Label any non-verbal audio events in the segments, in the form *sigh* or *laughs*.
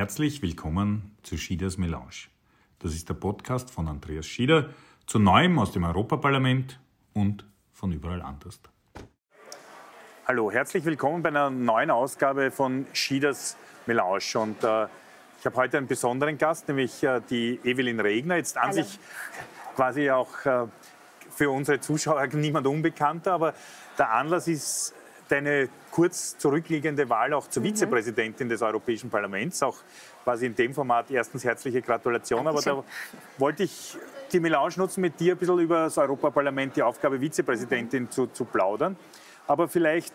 Herzlich willkommen zu Schieders Melange. Das ist der Podcast von Andreas Schieder zu Neuem aus dem Europaparlament und von überall anders. Hallo, herzlich willkommen bei einer neuen Ausgabe von Schieders Melange. Und äh, ich habe heute einen besonderen Gast, nämlich äh, die Evelyn Regner. Jetzt an Hallo. sich quasi auch äh, für unsere Zuschauer *laughs* niemand Unbekannter, aber der Anlass ist deine kurz zurückliegende Wahl auch zur mhm. Vizepräsidentin des Europäischen Parlaments. Auch quasi in dem Format erstens herzliche Gratulation. Dankeschön. Aber da wollte ich die Melange nutzen, mit dir ein bisschen über das Europaparlament, die Aufgabe Vizepräsidentin mhm. zu, zu plaudern. Aber vielleicht,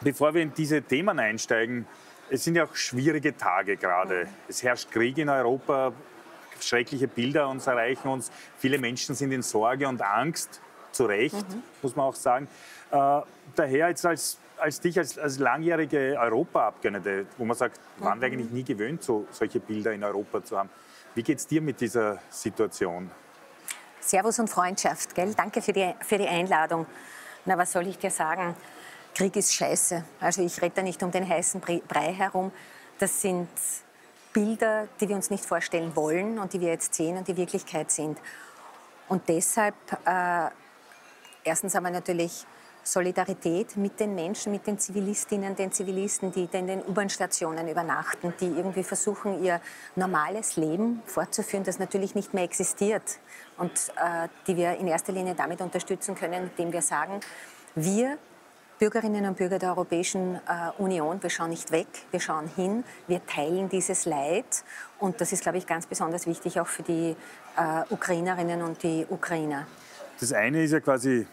bevor wir in diese Themen einsteigen, es sind ja auch schwierige Tage gerade. Mhm. Es herrscht Krieg in Europa, schreckliche Bilder uns erreichen uns. Viele Menschen sind in Sorge und Angst, zu Recht, mhm. muss man auch sagen. Äh, daher jetzt als, als dich als, als langjährige Europaabgeordnete, wo man sagt, mhm. waren wir eigentlich nie gewöhnt, so, solche Bilder in Europa zu haben. Wie geht es dir mit dieser Situation? Servus und Freundschaft, gell? Danke für die, für die Einladung. Na, was soll ich dir sagen? Krieg ist scheiße. Also ich rede da nicht um den heißen Brei herum. Das sind Bilder, die wir uns nicht vorstellen wollen und die wir jetzt sehen und die Wirklichkeit sind. Und deshalb, äh, erstens haben wir natürlich Solidarität mit den Menschen, mit den Zivilistinnen, den Zivilisten, die in den U-Bahn-Stationen übernachten, die irgendwie versuchen, ihr normales Leben fortzuführen, das natürlich nicht mehr existiert und äh, die wir in erster Linie damit unterstützen können, indem wir sagen, wir Bürgerinnen und Bürger der Europäischen äh, Union, wir schauen nicht weg, wir schauen hin, wir teilen dieses Leid und das ist, glaube ich, ganz besonders wichtig auch für die äh, Ukrainerinnen und die Ukrainer. Das eine ist ja quasi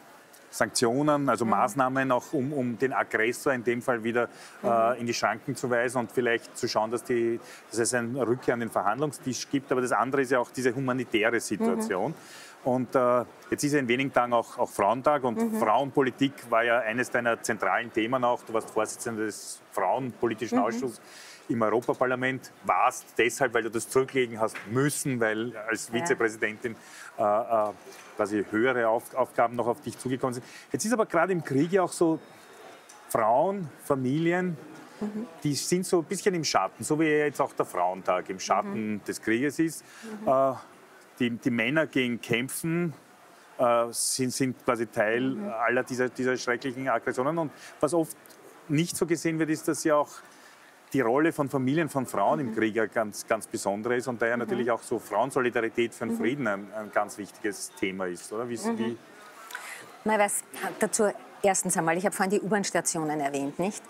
Sanktionen, also mhm. Maßnahmen auch, um, um, den Aggressor in dem Fall wieder mhm. äh, in die Schranken zu weisen und vielleicht zu schauen, dass, die, dass es eine Rückkehr an den Verhandlungstisch gibt. Aber das andere ist ja auch diese humanitäre Situation. Mhm. Und äh, jetzt ist ja in wenigen Tagen auch, auch Frauentag und mhm. Frauenpolitik war ja eines deiner zentralen Themen auch. Du warst Vorsitzende des Frauenpolitischen mhm. Ausschusses im Europaparlament warst, deshalb, weil du das zurücklegen hast müssen, weil als Vizepräsidentin äh, äh, quasi höhere Auf Aufgaben noch auf dich zugekommen sind. Jetzt ist aber gerade im Krieg ja auch so, Frauen, Familien, mhm. die sind so ein bisschen im Schatten, so wie jetzt auch der Frauentag im Schatten mhm. des Krieges ist. Mhm. Äh, die, die, Männer gehen kämpfen, äh, sind, sind, quasi Teil mhm. aller dieser, dieser schrecklichen Aggressionen. Und was oft nicht so gesehen wird, ist, dass ja auch die Rolle von Familien, von Frauen im mhm. Krieg ja ganz, ganz besondere ist und daher mhm. natürlich auch so Frauensolidarität für den mhm. Frieden ein, ein ganz wichtiges Thema ist, oder? Wie, mhm. wie Na, was dazu erstens einmal, ich habe vorhin die U-Bahn-Stationen erwähnt, nicht?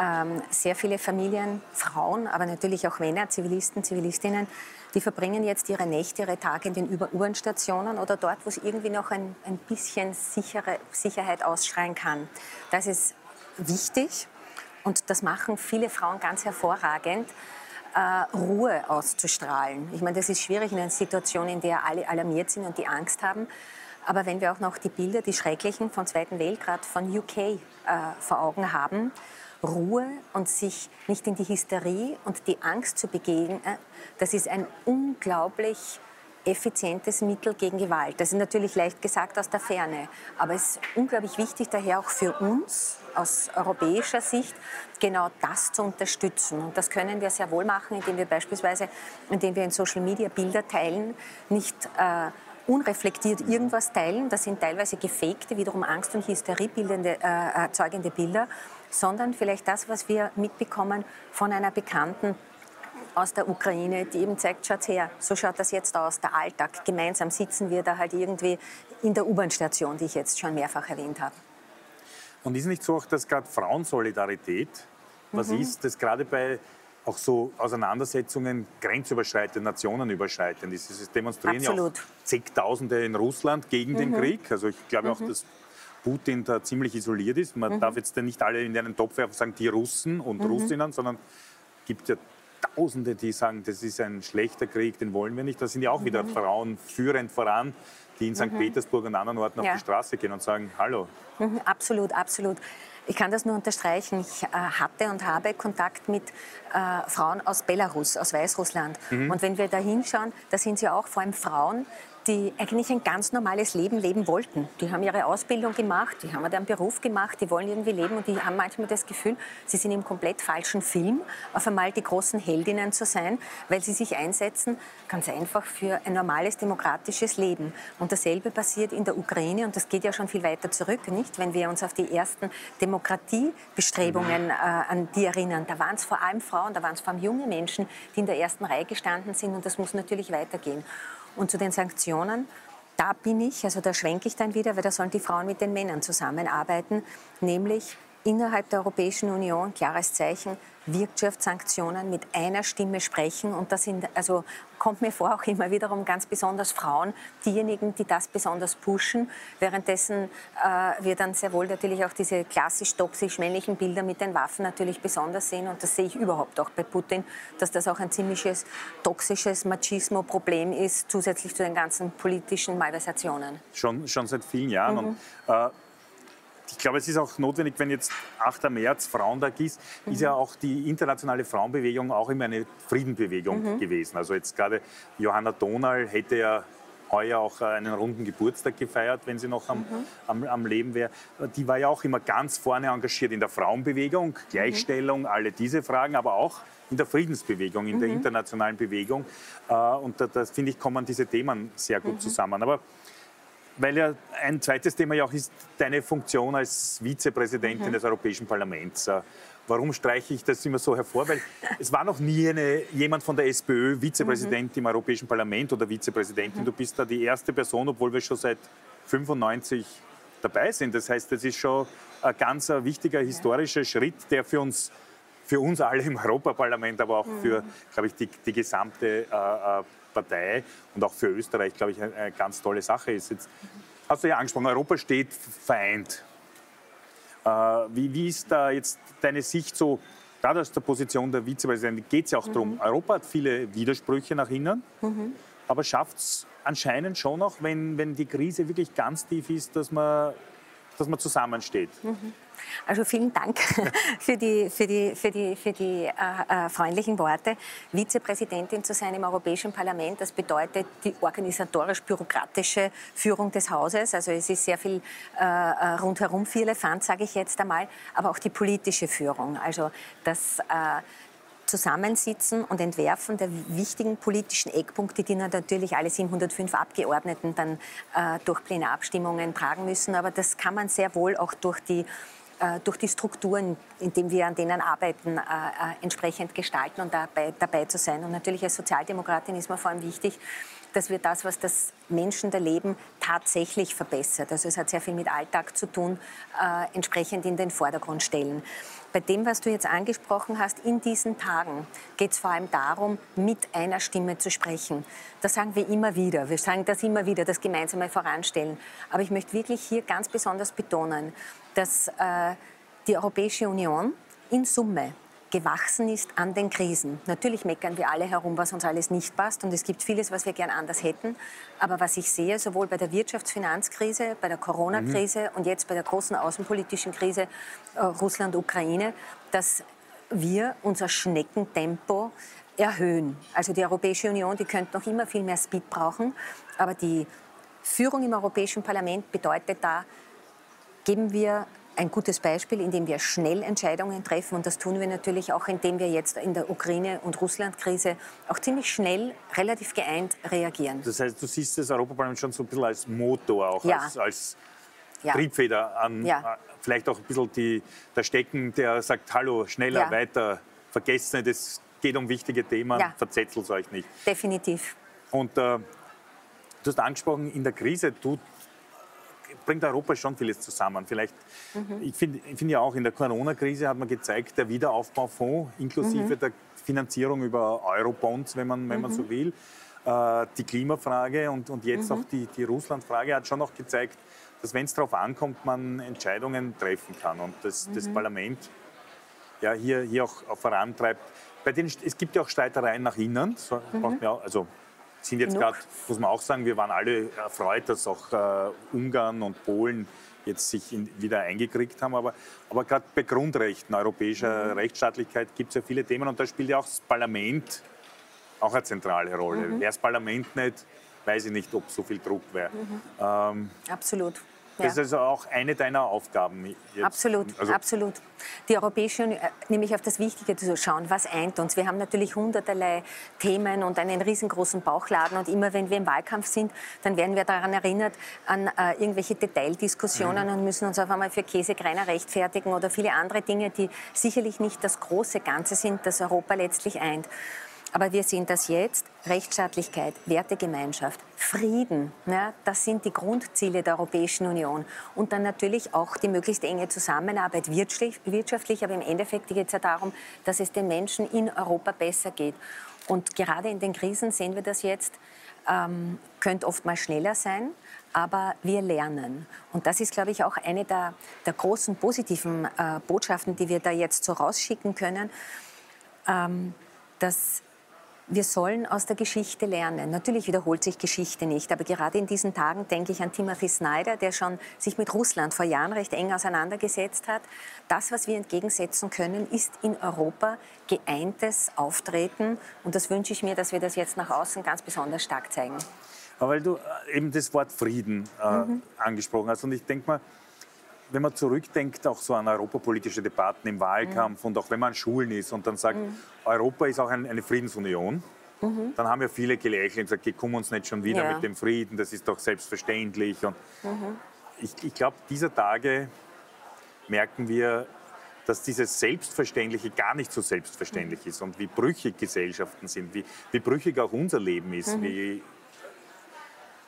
Ähm, sehr viele Familien, Frauen, aber natürlich auch Männer, Zivilisten, Zivilistinnen, die verbringen jetzt ihre Nächte, ihre Tage in den U-Bahn-Stationen oder dort, wo es irgendwie noch ein, ein bisschen sichere, Sicherheit ausschreien kann. Das ist wichtig. Und das machen viele Frauen ganz hervorragend. Äh, Ruhe auszustrahlen. Ich meine, das ist schwierig in einer Situation, in der alle alarmiert sind und die Angst haben. Aber wenn wir auch noch die Bilder, die schrecklichen vom Zweiten Weltkrieg von UK äh, vor Augen haben, Ruhe und sich nicht in die Hysterie und die Angst zu begegnen, das ist ein unglaublich effizientes Mittel gegen Gewalt. Das ist natürlich leicht gesagt aus der Ferne, aber es ist unglaublich wichtig daher auch für uns aus europäischer Sicht genau das zu unterstützen. Und das können wir sehr wohl machen, indem wir beispielsweise, indem wir in Social Media Bilder teilen, nicht äh, unreflektiert irgendwas teilen. Das sind teilweise gefakte, wiederum Angst- und Hysterie bildende, äh, erzeugende Bilder, sondern vielleicht das, was wir mitbekommen von einer bekannten aus der Ukraine, die eben zeigt, schaut her, so schaut das jetzt aus, der Alltag. Gemeinsam sitzen wir da halt irgendwie in der U-Bahn-Station, die ich jetzt schon mehrfach erwähnt habe. Und ist nicht so auch, dass gerade Frauensolidarität was mhm. ist, das gerade bei auch so Auseinandersetzungen grenzüberschreitend, nationenüberschreitend ist. Es demonstrieren Absolut. ja auch zigtausende in Russland gegen mhm. den Krieg. Also ich glaube mhm. auch, dass Putin da ziemlich isoliert ist. Man mhm. darf jetzt nicht alle in einen Topf werfen sagen, die Russen und mhm. Russinnen, sondern es gibt ja Tausende, die sagen, das ist ein schlechter Krieg, den wollen wir nicht. Da sind ja auch wieder mhm. Frauen führend voran, die in St. Mhm. Petersburg und anderen Orten ja. auf die Straße gehen und sagen, hallo. Mhm, absolut, absolut. Ich kann das nur unterstreichen. Ich äh, hatte und habe Kontakt mit äh, Frauen aus Belarus, aus Weißrussland. Mhm. Und wenn wir da hinschauen, da sind sie auch vor allem Frauen, die eigentlich ein ganz normales Leben leben wollten. Die haben ihre Ausbildung gemacht, die haben einen Beruf gemacht, die wollen irgendwie leben und die haben manchmal das Gefühl, sie sind im komplett falschen Film, auf einmal die großen Heldinnen zu sein, weil sie sich einsetzen, ganz einfach für ein normales demokratisches Leben. Und dasselbe passiert in der Ukraine und das geht ja schon viel weiter zurück, nicht? Wenn wir uns auf die ersten Demokratiebestrebungen äh, an die erinnern, da waren es vor allem Frauen, da waren es vor allem junge Menschen, die in der ersten Reihe gestanden sind und das muss natürlich weitergehen. Und zu den Sanktionen, da bin ich, also da schwenke ich dann wieder, weil da sollen die Frauen mit den Männern zusammenarbeiten, nämlich innerhalb der Europäischen Union, klares Zeichen, Wirtschaftssanktionen mit einer Stimme sprechen. Und das sind, also kommt mir vor, auch immer wiederum ganz besonders Frauen, diejenigen, die das besonders pushen. Währenddessen äh, wir dann sehr wohl natürlich auch diese klassisch toxisch männlichen Bilder mit den Waffen natürlich besonders sehen. Und das sehe ich überhaupt auch bei Putin, dass das auch ein ziemliches toxisches Machismo-Problem ist, zusätzlich zu den ganzen politischen Malversationen. Schon, schon seit vielen Jahren. Mhm. Und, äh, ich glaube, es ist auch notwendig, wenn jetzt 8. März Frauentag ist, mhm. ist ja auch die internationale Frauenbewegung auch immer eine Friedenbewegung mhm. gewesen. Also jetzt gerade Johanna Donal hätte ja heuer auch einen runden Geburtstag gefeiert, wenn sie noch am, mhm. am, am, Leben wäre. Die war ja auch immer ganz vorne engagiert in der Frauenbewegung, Gleichstellung, alle diese Fragen, aber auch in der Friedensbewegung, in der mhm. internationalen Bewegung. Äh, und da, da finde ich, kommen diese Themen sehr gut mhm. zusammen. Aber weil ja ein zweites Thema ja auch ist deine Funktion als Vizepräsidentin mhm. des Europäischen Parlaments. Äh, warum streiche ich das immer so hervor? Weil *laughs* es war noch nie eine, jemand von der SPÖ Vizepräsident mhm. im Europäischen Parlament oder Vizepräsidentin. Mhm. Du bist da die erste Person, obwohl wir schon seit 95 dabei sind. Das heißt, das ist schon ein ganz wichtiger historischer Schritt, der für uns, für uns alle im Europaparlament, aber auch für, mhm. glaube ich, die, die gesamte äh, äh Partei und auch für Österreich, glaube ich, eine, ganz tolle Sache ist. Jetzt hast du ja angesprochen, Europa steht vereint. Äh, wie, wie, ist da jetzt deine Sicht so, gerade aus der Position der Vizepräsidentin, geht es ja auch mhm. darum, Europa hat viele Widersprüche nach innen, mhm. aber schafft es anscheinend schon noch, wenn, wenn die Krise wirklich ganz tief ist, dass man, dass man zusammensteht. Mhm. Also vielen Dank *laughs* für die, für die, für die, für die äh, äh, freundlichen Worte. Vizepräsidentin zu sein im Europäischen Parlament, das bedeutet die organisatorisch-bürokratische Führung des Hauses. Also es ist sehr viel äh, äh rundherum, viel Elefant, sage ich jetzt einmal, aber auch die politische Führung. Also das äh, Zusammensitzen und Entwerfen der wichtigen politischen Eckpunkte, die natürlich alle 705 Abgeordneten dann äh, durch Plenarabstimmungen tragen müssen. Aber das kann man sehr wohl auch durch die äh, durch die Strukturen, in denen wir an denen arbeiten, äh, äh, entsprechend gestalten und dabei, dabei zu sein. Und natürlich als Sozialdemokratin ist mir vor allem wichtig, dass wir das, was das Menschen Leben tatsächlich verbessert, also es hat sehr viel mit Alltag zu tun, äh, entsprechend in den Vordergrund stellen. Bei dem, was du jetzt angesprochen hast, in diesen Tagen geht es vor allem darum, mit einer Stimme zu sprechen. Das sagen wir immer wieder. Wir sagen das immer wieder, das gemeinsame Voranstellen. Aber ich möchte wirklich hier ganz besonders betonen, dass äh, die Europäische Union in Summe gewachsen ist an den Krisen. Natürlich meckern wir alle herum, was uns alles nicht passt und es gibt vieles, was wir gern anders hätten. Aber was ich sehe, sowohl bei der Wirtschaftsfinanzkrise, bei der Corona-Krise mhm. und jetzt bei der großen außenpolitischen Krise äh, Russland-Ukraine, dass wir unser Schneckentempo erhöhen. Also die Europäische Union, die könnte noch immer viel mehr Speed brauchen, aber die Führung im Europäischen Parlament bedeutet da, geben wir ein gutes Beispiel, indem wir schnell Entscheidungen treffen. Und das tun wir natürlich auch, indem wir jetzt in der Ukraine- und Russland-Krise auch ziemlich schnell, relativ geeint reagieren. Das heißt, du siehst das Europaparlament schon so ein bisschen als Motor, auch ja. als, als ja. Triebfeder an. Ja. Äh, vielleicht auch ein bisschen die, der Stecken, der sagt, hallo, schneller, weiter, vergesst nicht, es geht um wichtige Themen, ja. verzettelt euch nicht. Definitiv. Und äh, du hast angesprochen, in der Krise tut bringt Europa schon vieles zusammen. Vielleicht, mhm. Ich finde find ja auch, in der Corona-Krise hat man gezeigt, der Wiederaufbaufonds inklusive mhm. der Finanzierung über Eurobonds, wenn man, wenn man so mhm. will, äh, die Klimafrage und, und jetzt mhm. auch die, die Russland-Frage hat schon noch gezeigt, dass wenn es darauf ankommt, man Entscheidungen treffen kann und das, das mhm. Parlament ja, hier, hier auch, auch vorantreibt. Bei den, es gibt ja auch Streitereien nach innen, so, mhm. also sind jetzt gerade, muss man auch sagen, wir waren alle erfreut, dass auch äh, Ungarn und Polen jetzt sich in, wieder eingekriegt haben. Aber, aber gerade bei Grundrechten, europäischer mhm. Rechtsstaatlichkeit gibt es ja viele Themen und da spielt ja auch das Parlament auch eine zentrale Rolle. Mhm. Wäre das Parlament nicht weiß ich nicht, ob so viel Druck wäre. Mhm. Ähm, Absolut. Ja. Das ist also auch eine deiner Aufgaben. Jetzt. Absolut, also absolut. Die Europäische Union, äh, nämlich auf das Wichtige zu schauen, was eint uns. Wir haben natürlich hunderterlei Themen und einen riesengroßen Bauchladen und immer wenn wir im Wahlkampf sind, dann werden wir daran erinnert an äh, irgendwelche Detaildiskussionen mhm. und müssen uns auf einmal für Käsegreiner rechtfertigen oder viele andere Dinge, die sicherlich nicht das große Ganze sind, das Europa letztlich eint. Aber wir sehen das jetzt. Rechtsstaatlichkeit, Wertegemeinschaft, Frieden, ja, das sind die Grundziele der Europäischen Union. Und dann natürlich auch die möglichst enge Zusammenarbeit wirtschaftlich. Aber im Endeffekt geht es ja darum, dass es den Menschen in Europa besser geht. Und gerade in den Krisen sehen wir das jetzt, ähm, könnte oft mal schneller sein, aber wir lernen. Und das ist, glaube ich, auch eine der, der großen positiven äh, Botschaften, die wir da jetzt so rausschicken können, ähm, dass wir sollen aus der Geschichte lernen. Natürlich wiederholt sich Geschichte nicht, aber gerade in diesen Tagen denke ich an Timothy Snyder, der schon sich mit Russland vor Jahren recht eng auseinandergesetzt hat. Das, was wir entgegensetzen können, ist in Europa geeintes Auftreten. Und das wünsche ich mir, dass wir das jetzt nach außen ganz besonders stark zeigen. Aber weil du äh, eben das Wort Frieden äh, mhm. angesprochen hast. Und ich denke mal, wenn man zurückdenkt, auch so an europapolitische Debatten im Wahlkampf mhm. und auch wenn man an Schulen ist und dann sagt, mhm. Europa ist auch ein, eine Friedensunion, mhm. dann haben ja viele gelächelt und gesagt, komm uns nicht schon wieder ja. mit dem Frieden, das ist doch selbstverständlich. Und mhm. ich, ich glaube, dieser Tage merken wir, dass dieses Selbstverständliche gar nicht so selbstverständlich mhm. ist und wie brüchig Gesellschaften sind, wie, wie brüchig auch unser Leben ist, mhm. wie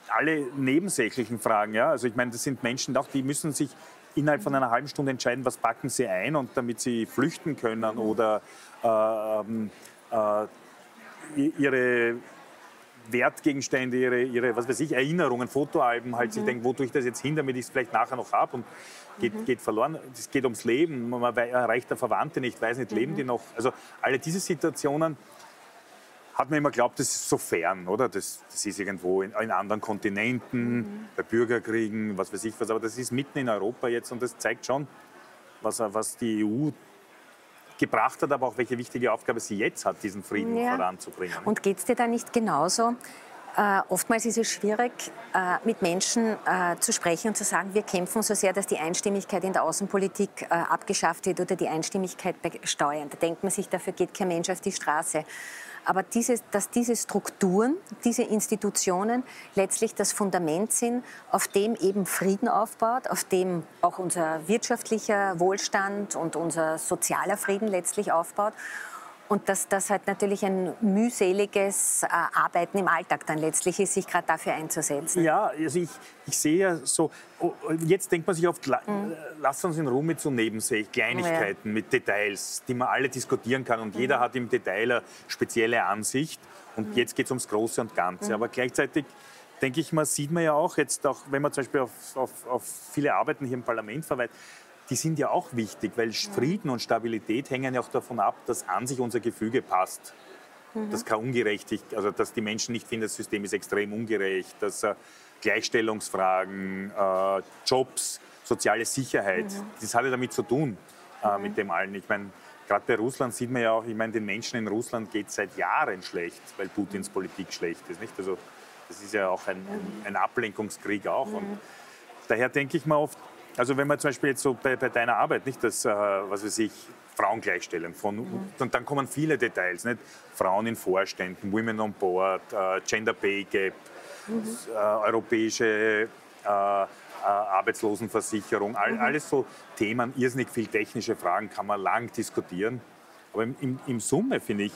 alle nebensächlichen Fragen. Ja? Also ich meine, das sind Menschen, auch die müssen sich innerhalb von einer halben Stunde entscheiden, was packen sie ein und damit sie flüchten können oder äh, äh, ihre Wertgegenstände, ihre, ihre, was weiß ich, Erinnerungen, Fotoalben, halt mhm. sich denken, wo tue ich das jetzt hin, damit ich es vielleicht nachher noch habe und geht, mhm. geht verloren. Es geht ums Leben, man erreicht der Verwandte nicht, weiß nicht, leben mhm. die noch. Also alle diese Situationen hat man immer geglaubt, das ist so fern, oder? Das, das ist irgendwo in, in anderen Kontinenten, mhm. bei Bürgerkriegen, was weiß ich was. Aber das ist mitten in Europa jetzt und das zeigt schon, was, was die EU gebracht hat, aber auch welche wichtige Aufgabe sie jetzt hat, diesen Frieden ja. voranzubringen. Und geht es dir da nicht genauso? Äh, oftmals ist es schwierig, äh, mit Menschen äh, zu sprechen und zu sagen, wir kämpfen so sehr, dass die Einstimmigkeit in der Außenpolitik äh, abgeschafft wird oder die Einstimmigkeit bei Steuern. Da denkt man sich, dafür geht kein Mensch auf die Straße. Aber diese, dass diese Strukturen, diese Institutionen letztlich das Fundament sind, auf dem eben Frieden aufbaut, auf dem auch unser wirtschaftlicher Wohlstand und unser sozialer Frieden letztlich aufbaut. Und dass das halt natürlich ein mühseliges äh, Arbeiten im Alltag dann letztlich ist, sich gerade dafür einzusetzen. Ja, also ich, ich sehe ja so, oh, jetzt denkt man sich oft, mhm. lass uns in Ruhe mit so Nebensächen, Kleinigkeiten, ja. mit Details, die man alle diskutieren kann. Und mhm. jeder hat im Detail eine spezielle Ansicht. Und mhm. jetzt geht es ums Große und Ganze. Mhm. Aber gleichzeitig denke ich mal, sieht man ja auch jetzt auch, wenn man zum Beispiel auf, auf, auf viele Arbeiten hier im Parlament verweist, die sind ja auch wichtig, weil Frieden und Stabilität hängen ja auch davon ab, dass an sich unser Gefüge passt. Mhm. Dass keine Ungerechtigkeit, also dass die Menschen nicht finden, das System ist extrem ungerecht, dass äh, Gleichstellungsfragen, äh, Jobs, soziale Sicherheit, mhm. das hat ja damit zu tun äh, mhm. mit dem allen. Ich meine, gerade bei Russland sieht man ja auch, ich meine, den Menschen in Russland geht es seit Jahren schlecht, weil Putins Politik schlecht ist. Nicht? Also das ist ja auch ein, ein, ein Ablenkungskrieg auch. Und mhm. daher denke ich mir oft, also wenn man zum Beispiel jetzt so bei, bei deiner Arbeit, nicht das, äh, was weiß ich, Frauengleichstellung von, mhm. und dann kommen viele Details, nicht? Frauen in Vorständen, Women on Board, äh, Gender Pay Gap, mhm. äh, europäische äh, äh, Arbeitslosenversicherung, all, mhm. alles so Themen, irrsinnig viel technische Fragen, kann man lang diskutieren. Aber im, im, im Summe finde ich,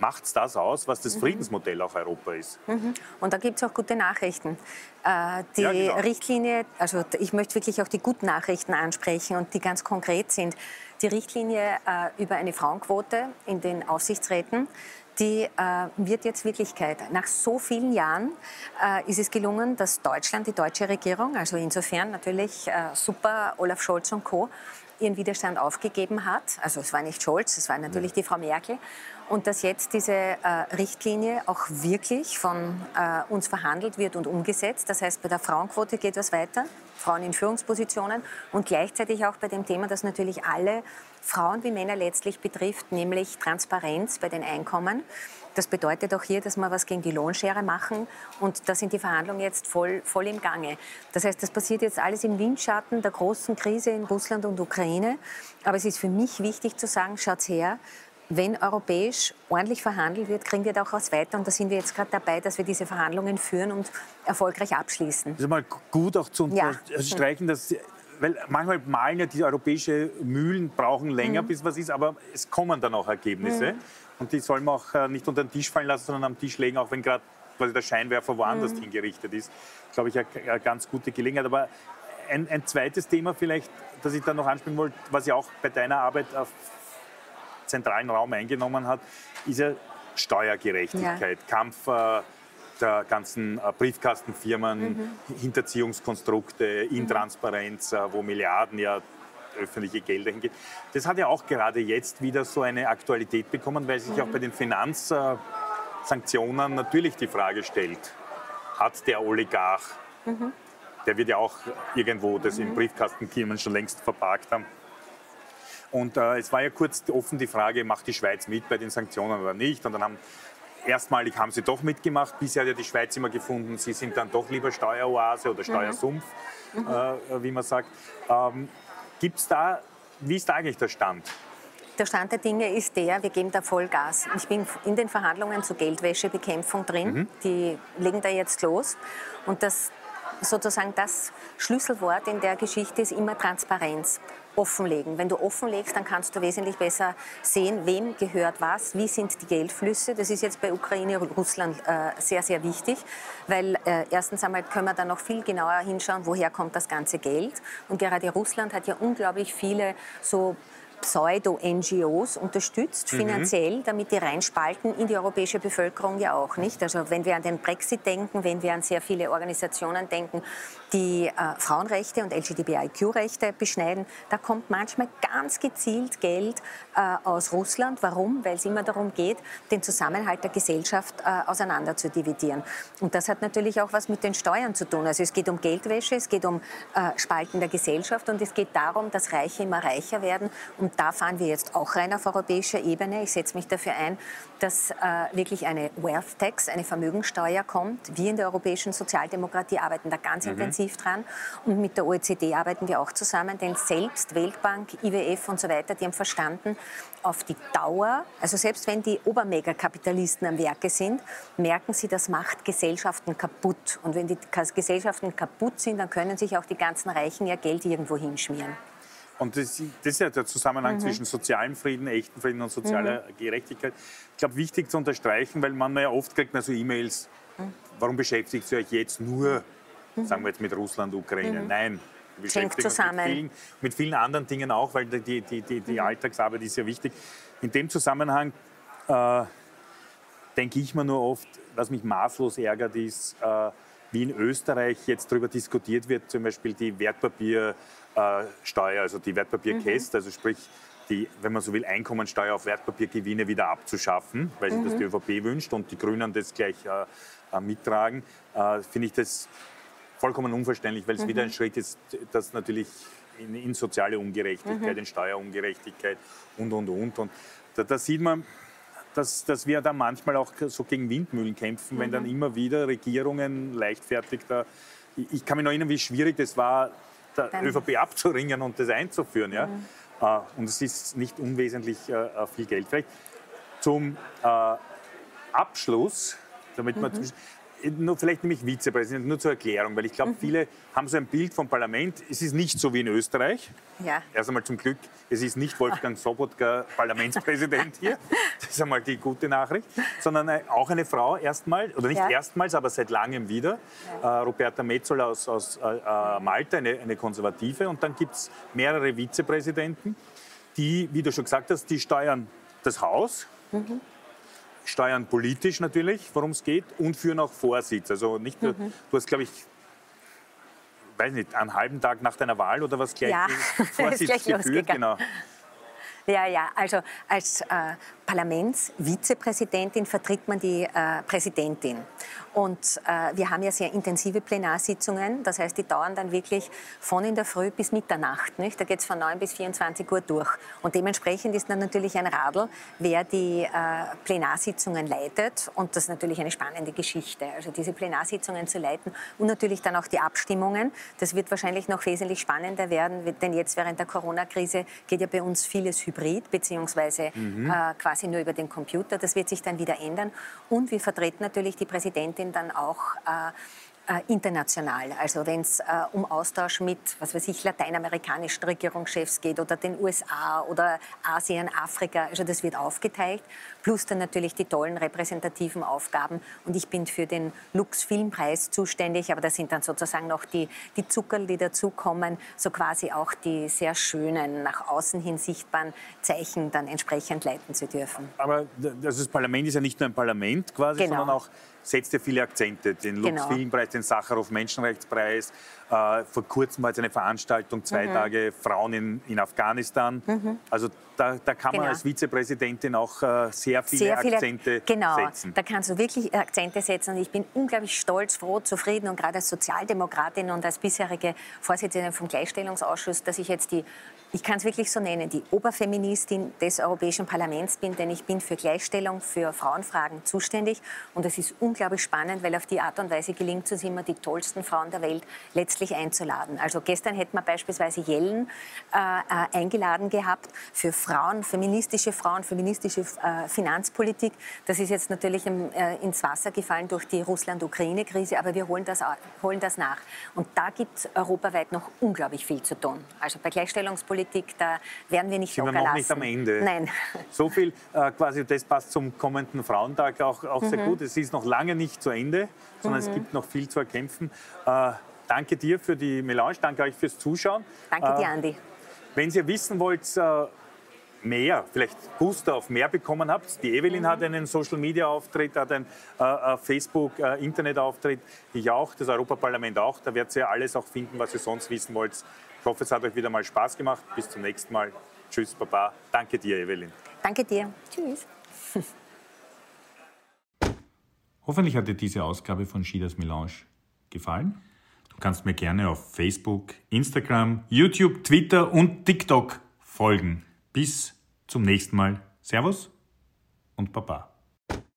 macht es das aus, was das mhm. Friedensmodell auch Europa ist. Mhm. Und da gibt es auch gute Nachrichten. Äh, die ja, genau. Richtlinie, also ich möchte wirklich auch die guten Nachrichten ansprechen und die ganz konkret sind. Die Richtlinie äh, über eine Frauenquote in den Aufsichtsräten, die äh, wird jetzt Wirklichkeit. Nach so vielen Jahren äh, ist es gelungen, dass Deutschland, die deutsche Regierung, also insofern natürlich äh, super Olaf Scholz und Co., ihren Widerstand aufgegeben hat. Also es war nicht Scholz, es war natürlich die Frau Merkel. Und dass jetzt diese äh, Richtlinie auch wirklich von äh, uns verhandelt wird und umgesetzt. Das heißt, bei der Frauenquote geht was weiter, Frauen in Führungspositionen und gleichzeitig auch bei dem Thema, das natürlich alle Frauen wie Männer letztlich betrifft, nämlich Transparenz bei den Einkommen Das bedeutet auch hier, dass wir was gegen die Lohnschere machen und da sind die Verhandlungen jetzt voll, voll im Gange. Das heißt, das passiert jetzt alles im Windschatten der großen Krise in Russland und Ukraine. Aber es ist für mich wichtig zu sagen, schaut her, wenn europäisch ordentlich verhandelt wird, kriegen wir da auch was weiter. Und da sind wir jetzt gerade dabei, dass wir diese Verhandlungen führen und erfolgreich abschließen. Das ist mal gut auch zu unterstreichen, ja. dass weil manchmal malen ja die europäischen Mühlen, brauchen länger, mhm. bis was ist, aber es kommen dann auch Ergebnisse. Mhm. Und die soll man auch äh, nicht unter den Tisch fallen lassen, sondern am Tisch legen, auch wenn gerade der Scheinwerfer woanders mhm. hingerichtet ist. Glaube ich, eine, ganz gute Gelegenheit. Aber ein, ein, zweites Thema vielleicht, das ich da noch ansprechen wollte, was ja auch bei deiner Arbeit auf zentralen Raum eingenommen hat, ist ja Steuergerechtigkeit, ja. Kampf äh, der ganzen äh, Briefkastenfirmen, mhm. Hinterziehungskonstrukte, Intransparenz, äh, wo Milliarden ja öffentliche Gelder hingehen. Das hat ja auch gerade jetzt wieder so eine Aktualität bekommen, weil sich mhm. auch bei den Finanzsanktionen natürlich die Frage stellt, hat der Oligarch, mhm. der wird ja auch irgendwo das mhm. in Briefkastenfirmen schon längst verparkt haben, und äh, es war ja kurz offen die Frage, macht die Schweiz mit bei den Sanktionen oder nicht? Und dann haben erstmalig haben sie doch mitgemacht. Bisher hat ja die Schweiz immer gefunden, sie sind dann doch lieber Steueroase oder mhm. Steuersumpf, mhm. Äh, wie man sagt. Ähm, Gibt's da, wie ist da eigentlich der Stand? Der Stand der Dinge ist der, wir geben da Vollgas. Ich bin in den Verhandlungen zur Geldwäschebekämpfung drin. Mhm. Die legen da jetzt los. Und das, sozusagen das Schlüsselwort in der Geschichte ist immer Transparenz offenlegen. Wenn du offenlegst, dann kannst du wesentlich besser sehen, wem gehört was, wie sind die Geldflüsse. Das ist jetzt bei Ukraine und Russland äh, sehr, sehr wichtig, weil äh, erstens einmal können wir dann noch viel genauer hinschauen, woher kommt das ganze Geld. Und gerade Russland hat ja unglaublich viele so Pseudo-NGOs unterstützt, mhm. finanziell, damit die reinspalten in die europäische Bevölkerung ja auch nicht. Also wenn wir an den Brexit denken, wenn wir an sehr viele Organisationen denken, die äh, Frauenrechte und LGBTIQ-Rechte beschneiden, da kommt manchmal ganz gezielt Geld äh, aus Russland. Warum? Weil es immer darum geht, den Zusammenhalt der Gesellschaft äh, auseinander zu dividieren. Und das hat natürlich auch was mit den Steuern zu tun. Also es geht um Geldwäsche, es geht um äh, Spalten der Gesellschaft und es geht darum, dass Reiche immer reicher werden und und da fahren wir jetzt auch rein auf europäischer Ebene. Ich setze mich dafür ein, dass äh, wirklich eine Wealth Tax, eine Vermögensteuer kommt. Wir in der europäischen Sozialdemokratie arbeiten da ganz mhm. intensiv dran. Und mit der OECD arbeiten wir auch zusammen, denn selbst Weltbank, IWF und so weiter, die haben verstanden, auf die Dauer, also selbst wenn die Obermegakapitalisten am Werke sind, merken sie, das macht Gesellschaften kaputt. Und wenn die Gesellschaften kaputt sind, dann können sich auch die ganzen Reichen ihr Geld irgendwo hinschmieren. Und das, das, ist ja der Zusammenhang mhm. zwischen sozialem Frieden, echten Frieden und sozialer mhm. Gerechtigkeit. Ich glaube, wichtig zu unterstreichen, weil man ja oft kriegt man so E-Mails, mhm. warum beschäftigt ihr euch jetzt nur, mhm. sagen wir jetzt mit Russland, Ukraine? Mhm. Nein, wir beschäftigen uns mit vielen, mit vielen, anderen Dingen auch, weil die, die, die, die mhm. Alltagsarbeit ist ja wichtig. In dem Zusammenhang äh, denke ich mir nur oft, was mich maßlos ärgert, ist, äh, wie in Österreich jetzt darüber diskutiert wird, zum Beispiel die Wertpapiersteuer, also die Wertpapierkäst, mhm. also sprich, die, wenn man so will, Einkommensteuer auf Wertpapiergewinne wieder abzuschaffen, weil sich mhm. das die ÖVP wünscht und die Grünen das gleich äh, äh, mittragen, äh, finde ich das vollkommen unverständlich, weil es mhm. wieder ein Schritt ist, das natürlich in, in soziale Ungerechtigkeit, mhm. in Steuerungerechtigkeit und, und, und. Und da, da sieht man, dass, dass wir da manchmal auch so gegen Windmühlen kämpfen, mhm. wenn dann mhm. immer wieder Regierungen leichtfertig da. Ich, ich kann mich noch erinnern, wie schwierig das war, der dann. ÖVP abzuringen und das einzuführen. Ja? Mhm. Uh, und es ist nicht unwesentlich uh, viel Geld. Vielleicht zum uh, Abschluss, damit mhm. man nur, vielleicht nämlich Vizepräsident, nur zur Erklärung, weil ich glaube, mhm. viele haben so ein Bild vom Parlament. Es ist nicht so wie in Österreich. Ja. Erst einmal zum Glück, es ist nicht Wolfgang *laughs* Sobotka Parlamentspräsident hier. Das ist einmal die gute Nachricht. Sondern äh, auch eine Frau erstmal, oder nicht ja. erstmals, aber seit langem wieder. Ja. Äh, Roberta Metzola aus, aus äh, äh, Malta, eine, eine Konservative. Und dann gibt es mehrere Vizepräsidenten, die, wie du schon gesagt hast, die steuern das Haus. Mhm steuern politisch natürlich, worum es geht, und führen auch Vorsitz. Also nicht nur, mhm. du hast, glaube ich, weiß nicht, einen halben Tag nach deiner Wahl oder was gleich ja, *laughs* Vorsitz gleich geführt. Genau. Ja, ja, also als äh, Parlamentsvizepräsidentin vertritt man die äh, Präsidentin. Und äh, wir haben ja sehr intensive Plenarsitzungen, das heißt, die dauern dann wirklich von in der Früh bis Mitternacht. Nicht? Da geht es von 9 bis 24 Uhr durch. Und dementsprechend ist dann natürlich ein Radl, wer die äh, Plenarsitzungen leitet. Und das ist natürlich eine spannende Geschichte. Also diese Plenarsitzungen zu leiten und natürlich dann auch die Abstimmungen. Das wird wahrscheinlich noch wesentlich spannender werden, denn jetzt während der Corona-Krise geht ja bei uns vieles hybrid, beziehungsweise mhm. äh, quasi nur über den Computer. Das wird sich dann wieder ändern. Und wir vertreten natürlich die Präsidentin dann auch äh, äh, international. Also wenn es äh, um Austausch mit, was weiß ich, lateinamerikanischen Regierungschefs geht oder den USA oder Asien, Afrika, also das wird aufgeteilt. Plus dann natürlich die tollen repräsentativen Aufgaben. Und ich bin für den Lux Filmpreis zuständig, aber das sind dann sozusagen noch die, die Zuckerl, die dazukommen, so quasi auch die sehr schönen, nach außen hin sichtbaren Zeichen dann entsprechend leiten zu dürfen. Aber das Parlament ist ja nicht nur ein Parlament quasi, genau. sondern auch setzt ja viele Akzente. Den Lux genau. Filmpreis, den Sacharow Menschenrechtspreis. Äh, vor kurzem war jetzt eine Veranstaltung, zwei mhm. Tage Frauen in, in Afghanistan. Mhm. Also da, da, kann man genau. als Vizepräsidentin auch äh, sehr viele sehr viele, Akzente genau, setzen. Da kannst du wirklich Akzente setzen. Und ich bin unglaublich stolz, froh, zufrieden und gerade als Sozialdemokratin und als bisherige Vorsitzende vom Gleichstellungsausschuss, dass ich jetzt die ich kann es wirklich so nennen, die Oberfeministin des Europäischen Parlaments bin, denn ich bin für Gleichstellung, für Frauenfragen zuständig. Und es ist unglaublich spannend, weil auf die Art und Weise gelingt es immer, die tollsten Frauen der Welt letztlich einzuladen. Also gestern hätten wir beispielsweise Jellen äh, äh, eingeladen gehabt für Frauen, feministische Frauen, feministische äh, Finanzpolitik. Das ist jetzt natürlich im, äh, ins Wasser gefallen durch die Russland-Ukraine-Krise, aber wir holen das, holen das nach. Und da gibt es europaweit noch unglaublich viel zu tun. Also bei Gleichstellungspolitik Politik, da werden wir nicht Sind locker wir noch lassen. nicht am Ende. Nein. *laughs* So viel äh, quasi, das passt zum kommenden Frauentag auch, auch mhm. sehr gut. Es ist noch lange nicht zu Ende, sondern mhm. es gibt noch viel zu erkämpfen. Äh, danke dir für die Melange, danke euch fürs Zuschauen. Danke dir, äh, Andi. Wenn ihr wissen wollt, äh, mehr, vielleicht Booster auf mehr bekommen habt. Die Evelyn mhm. hat einen Social-Media-Auftritt, hat einen äh, äh Facebook-Internet-Auftritt. Äh, ich auch, das Europaparlament auch. Da werdet ihr alles auch finden, was ihr sonst wissen wollt. Ich hoffe, es hat euch wieder mal Spaß gemacht. Bis zum nächsten Mal. Tschüss, Papa. Danke dir, Evelyn. Danke dir. Tschüss. *laughs* Hoffentlich hat dir diese Ausgabe von Schieders Melange gefallen. Du kannst mir gerne auf Facebook, Instagram, YouTube, Twitter und TikTok folgen. Bis zum nächsten Mal. Servus und Baba.